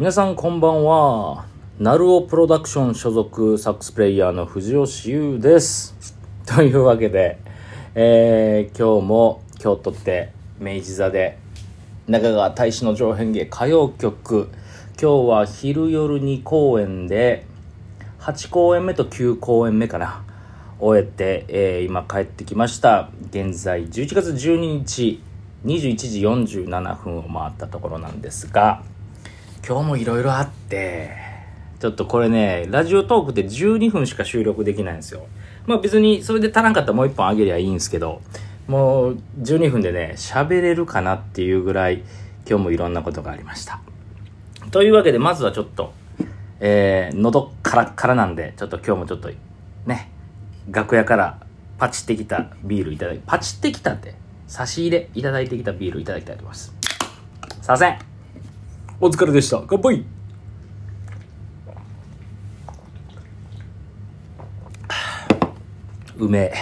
皆さんこんばんは。ナルオプロダクション所属サックスプレイヤーの藤吉優です。というわけで、えー今日も今日とって明治座で中川大使の上辺芸歌謡曲今日は昼夜2公演で8公演目と9公演目かな終えて、えー今帰ってきました現在11月12日21時47分を回ったところなんですが今日もいろいろあって。ちょっとこれねラジオトークって12分しか収録できないんですよ。まあ別にそれで足らんかったらもう1本あげりゃいいんですけどもう12分でね喋れるかなっていうぐらい今日もいろんなことがありました。というわけでまずはちょっとえー、喉カラッカラなんでちょっと今日もちょっとね楽屋からパチってきたビールいただきパチってきたって差し入れいただいてきたビールいただきたいと思います。すいません。お疲れでした。乾杯。うめえ。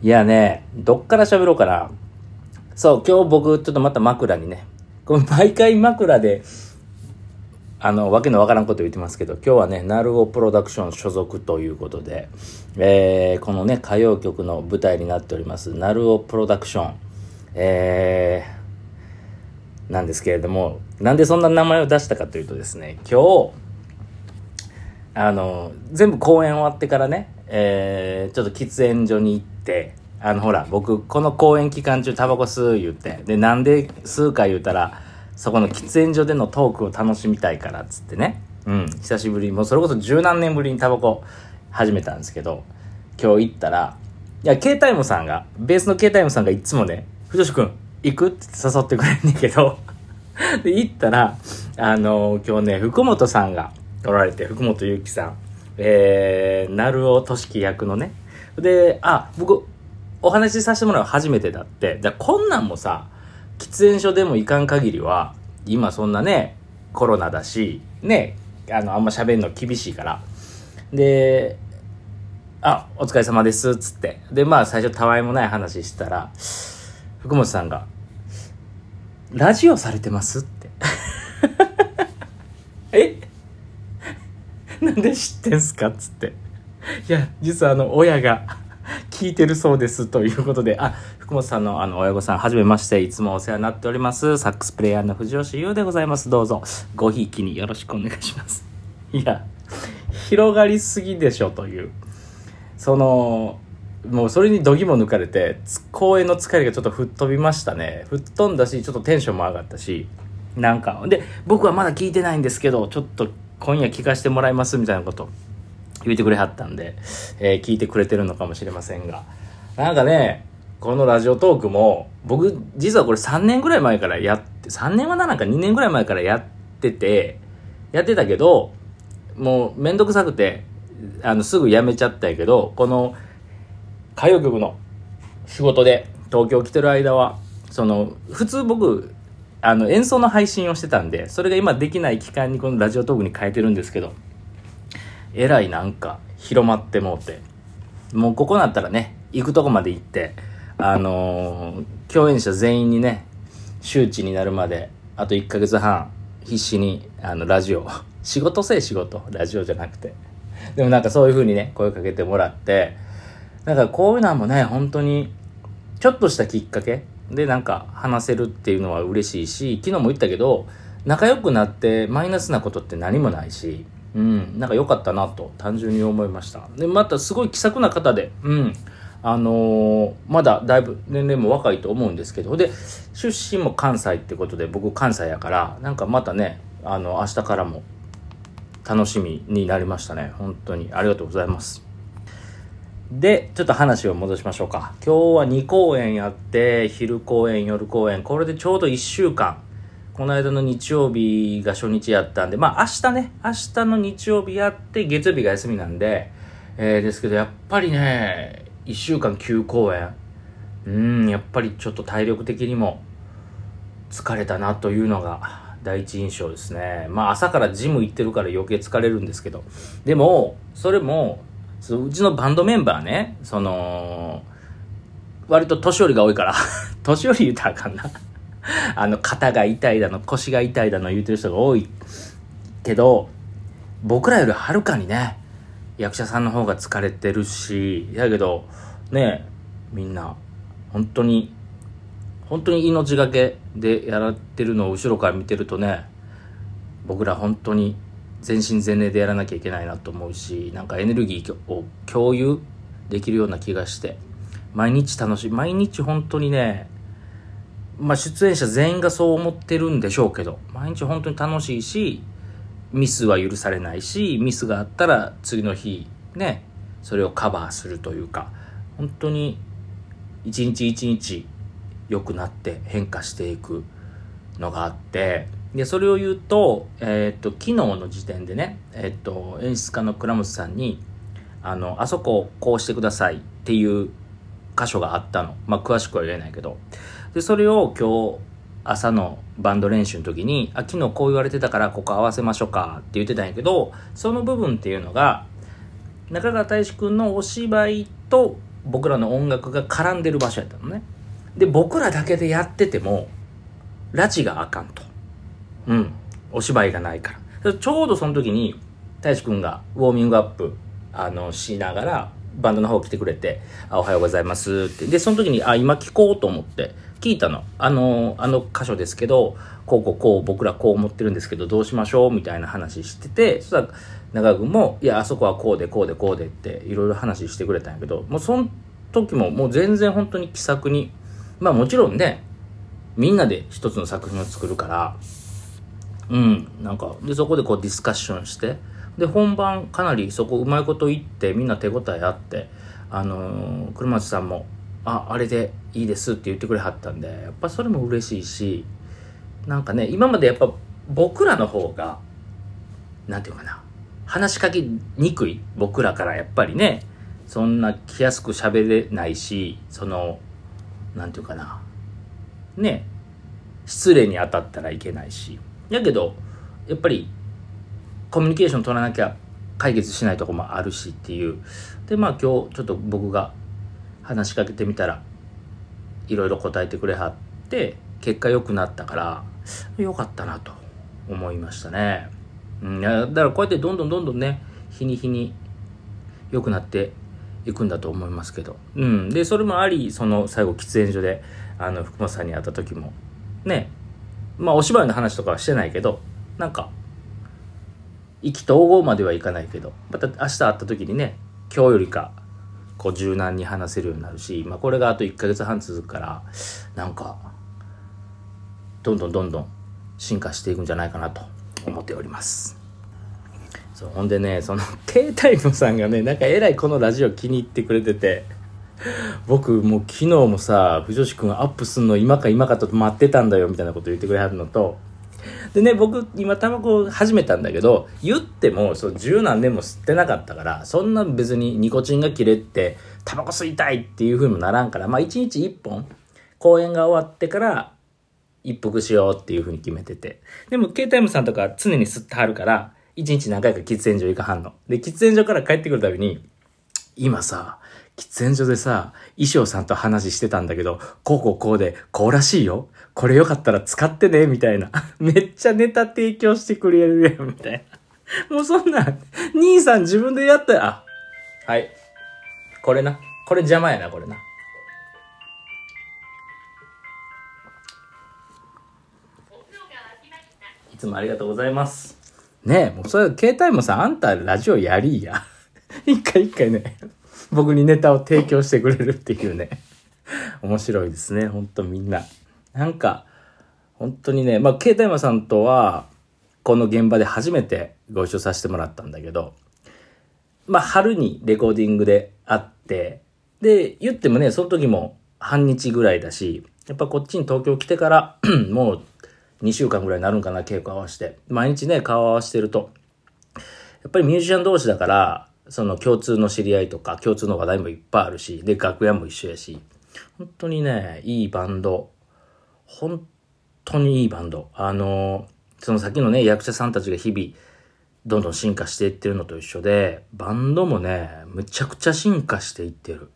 いやねどっから喋ろうかな。そう今日僕ちょっとまた枕にね。これ毎回枕であの、わけのわからんこと言ってますけど、今日はね、ナルオプロダクション所属ということで、えー、このね、歌謡曲の舞台になっております、ナルオプロダクション、えー、なんですけれども、なんでそんな名前を出したかというとですね、今日、あの、全部公演終わってからね、えー、ちょっと喫煙所に行って、あの、ほら、僕、この公演期間中タバコ吸う言って、で、なんで吸うか言うたら、そこの喫煙所でのトークを楽しみたいからっつってね。うん。久しぶり、もうそれこそ十何年ぶりにタバコ始めたんですけど、今日行ったら、いや、携帯もさんが、ベースの携帯もさんがいつもね、藤吉くん、行くって誘ってくれんねんけど、で、行ったら、あの今日ね、福本さんがおられて、福本ゆきさん、えー、鳴尾俊樹役のね。で、あ、僕、お話しさせてもらうの初めてだって、じゃこんなんもさ、喫煙所でも行かん限りは、今そんなね、コロナだし、ね、あの、あんま喋るの厳しいから。で、あ、お疲れ様です、つって。で、まあ最初たわいもない話したら、福本さんが、ラジオされてますって。え？なんで知ってんすかっつって。いや、実はあの、親が聞いてるそうですということで、あ、福本さんのあの、親御さん、はじめまして、いつもお世話になっております。サックスプレイヤーの藤吉優でございます。どうぞ、ごひいきによろしくお願いします。いや、広がりすぎでしょという。その、もうそれに度肝抜かれて、公演の疲れがちょっと吹っ飛びましたね。吹っ飛んだし、ちょっとテンションも上がったし、なんか、で、僕はまだ聞いてないんですけど、ちょっと今夜聞かせてもらいますみたいなこと言ってくれはったんで、えー聞いてくれてるのかもしれませんが。なんかね、このラジオトークも、僕、実はこれ3年ぐらい前からやって、3年はな、なんか2年ぐらい前からやってて、やってたけど、もうめんどくさくて、あの、すぐ辞めちゃったんやけど、この、歌謡曲の仕事で東京来てる間は、その、普通僕、あの、演奏の配信をしてたんで、それが今できない期間にこのラジオトークに変えてるんですけど、えらいなんか広まってもうて、もうここなったらね、行くとこまで行って、あのー共演者全員にね、周知になるまで、あと1ヶ月半、必死に、あの、ラジオ、仕事せえ仕事、ラジオじゃなくて。でもなんかそういう風にね、声かけてもらって、なんかこういうのはもうね、本当に、ちょっとしたきっかけでなんか話せるっていうのは嬉しいし、昨日も言ったけど、仲良くなってマイナスなことって何もないし、うん、なんか良かったなと単純に思いました。で、またすごい気さくな方で、うん、あのーまだだいぶ年齢も若いと思うんですけど、で、出身も関西ってことで、僕関西やから、なんかまたね、あの、明日からも楽しみになりましたね。本当にありがとうございます。で、ちょっと話を戻しましょうか。今日は2公演やって、昼公演、夜公演、これでちょうど1週間。この間の日曜日が初日やったんで、まあ明日ね、明日の日曜日やって、月曜日が休みなんで、えー、ですけどやっぱりね、1週間9公演。うん、やっぱりちょっと体力的にも疲れたなというのが第一印象ですね。まあ朝からジム行ってるから余計疲れるんですけど。でも、それも、そのうちのバンドメンバーね、その、割と年寄りが多いから、年寄り言ったらあかんな。あの、肩が痛いだの、腰が痛いだの言うてる人が多いけど、僕らよりはるかにね、役者さんの方が疲れてるし、やけど、ね、みんな、本当に、本当に命がけでやられてるのを後ろから見てるとね、僕ら本当に全身全霊でやらなきゃいけないなと思うし、なんかエネルギーを共有できるような気がして、毎日楽しい。毎日本当にね、まあ出演者全員がそう思ってるんでしょうけど、毎日本当に楽しいし、ミスは許されないし、ミスがあったら次の日、ね、それをカバーするというか、本当に一日一日良くなって変化していくのがあって、で、それを言うと、えっ、と、昨日の時点でね、えっ、と、演出家の倉本さんに、あの、あそここうしてくださいっていう箇所があったの。まあ、詳しくは言えないけど。で、それを今日朝のバンド練習の時に、あ、昨日こう言われてたからここ合わせましょうかって言ってたんやけど、その部分っていうのが、中川大志くんのお芝居と僕らの音楽が絡んでる場所やったのね。で、僕らだけでやってても、拉致があかんと。うん。お芝居がないから。ちょうどその時に、大志くんがウォーミングアップ、あの、しながら、バンドの方来てくれて、あ、おはようございますって。で、その時に、あ、今聞こうと思って聞いたの。あの、あの箇所ですけど、こうこうこう、僕らこう思ってるんですけど、どうしましょう？みたいな話してて、そしたら、長君も、いや、あそこはこうでこうでこうでって、いろいろ話してくれたんやけど、もうその時も、もう全然本当に気さくに、まあもちろんね、みんなで一つの作品を作るから、うん、なんか、で、そこでこうディスカッションして、で本番かなりそこうまいこと言ってみんな手応えあってあのー、車松さんも「ああれでいいです」って言ってくれはったんでやっぱそれも嬉しいしなんかね今までやっぱ僕らの方が何て言うかな話しかけにくい僕らからやっぱりねそんな気安く喋れないしその何て言うかなね失礼に当たったらいけないし。やけどやっぱりコミュニケーション取らなきゃ解決しないとこもあるしっていう。で、まあ今日ちょっと僕が話しかけてみたら、いろいろ答えてくれはって、結果良くなったから、良かったなと思いましたね。うん、だからこうやってどんどんどんどんね、日に日に良くなっていくんだと思いますけど。うん。で、それもあり、その最後喫煙所で、あの、福本さんに会った時も、ね、まあお芝居の話とかはしてないけど、なんか、意気投合まではいかないけどまた明日会った時にね今日よりかこう柔軟に話せるようになるし、まあ、これがあと1ヶ月半続くからなんかどんどんどんどん進化していくんじゃないかなと思っております。そうほんでねその K タイムさんがねなんかえらいこのラジオ気に入ってくれてて僕もう昨日もさ藤吉君アップすんの今か今かと待ってたんだよみたいなこと言ってくれはるのとでね、僕、今タバコ始めたんだけど、言っても、そう、十何年も吸ってなかったから、そんな別にニコチンが切れて、タバコ吸いたいっていう風にもならんから、まあ一日一本、公演が終わってから、一服しようっていう風に決めてて。でも、ケータイムさんとか常に吸ってはるから、一日何回か喫煙所行かはんの。で、喫煙所から帰ってくるたびに、今さ、喫煙所でさ、衣装さんと話してたんだけど、こうこうこうで、こうらしいよ。これよかったら使ってね、みたいな。めっちゃネタ提供してくれるやん、みたいな。もうそんな、兄さん自分でやったあ、はい。これな。これ邪魔やな、これな。いつもありがとうございます。ねえ、もうそれ、携帯もさ、あんたラジオやりや。一回一回ね。僕にネタを提供してくれるっていうね。面白いですね、ほんとみんな。なんか、本当にね、まあ、ケイタイマさんとは、この現場で初めてご一緒させてもらったんだけど、まあ、春にレコーディングで会って、で、言ってもね、その時も半日ぐらいだし、やっぱこっちに東京来てから もう2週間ぐらいになるんかな、稽古合わせて。毎日ね、顔合わせてると。やっぱりミュージシャン同士だから、その共通の知り合いとか共通の話題もいっぱいあるし、で、楽屋も一緒やし、本当にね、いいバンド。本当にいいバンド。あの、その先のね、役者さんたちが日々、どんどん進化していってるのと一緒で、バンドもね、むちゃくちゃ進化していってる。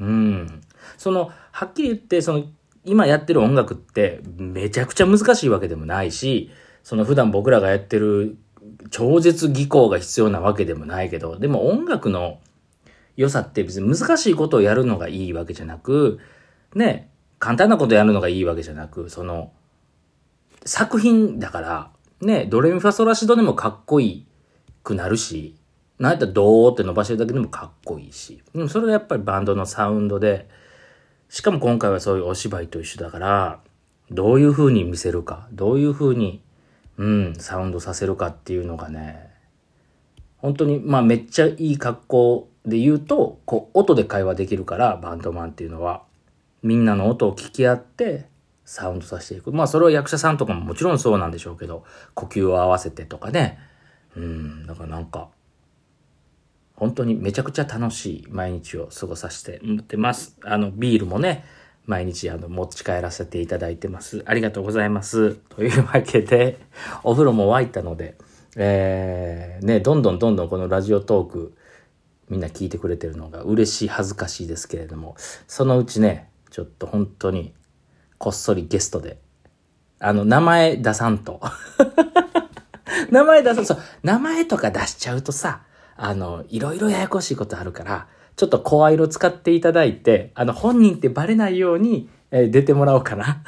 うん。その、はっきり言って、その、今やってる音楽ってめちゃくちゃ難しいわけでもないし、その普段僕らがやってる超絶技巧が必要なわけでもないけど、でも音楽の良さって別に難しいことをやるのがいいわけじゃなく、ね、簡単なことやるのがいいわけじゃなく、その、作品だから、ね、ドレミファソラシドでもかっこいいくなるし、なんやったらドーって伸ばしてるだけでもかっこいいし。でもそれがやっぱりバンドのサウンドで、しかも今回はそういうお芝居と一緒だから、どういう風に見せるか、どういう風に、うん、サウンドさせるかっていうのがね、本当に、まあめっちゃいい格好で言うと、こう、音で会話できるから、バンドマンっていうのは、みんなの音を聞き合って、サウンドさせていく。まあそれは役者さんとかももちろんそうなんでしょうけど、呼吸を合わせてとかね。うん、だからなんか、本当にめちゃくちゃ楽しい毎日を過ごさせてもらってます。あの、ビールもね、毎日あの持ち帰らせていただいてます。ありがとうございます。というわけで、お風呂も沸いたので、えー、ね、どんどんどんどんこのラジオトーク、みんな聞いてくれてるのが嬉しい、恥ずかしいですけれども、そのうちね、ちょっと本当に、こっそりゲストで、あの、名前出さんと。名前出さん、そう、名前とか出しちゃうとさ、あの、いろいろややこしいことあるから、ちょっと声色使っていただいて、あの、本人ってバレないように、えー、出てもらおうかな。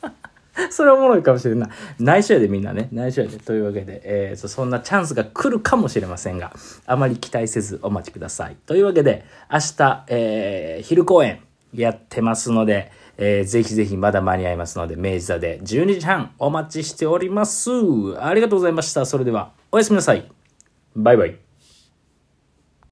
それおもろいかもしれない。内緒やでみんなね。内緒やで。というわけで、えー、そんなチャンスが来るかもしれませんが、あまり期待せずお待ちください。というわけで、明日、えー、昼公演やってますので、えー、ぜひぜひまだ間に合いますので、明治座で12時半お待ちしております。ありがとうございました。それでは、おやすみなさい。バイバイ。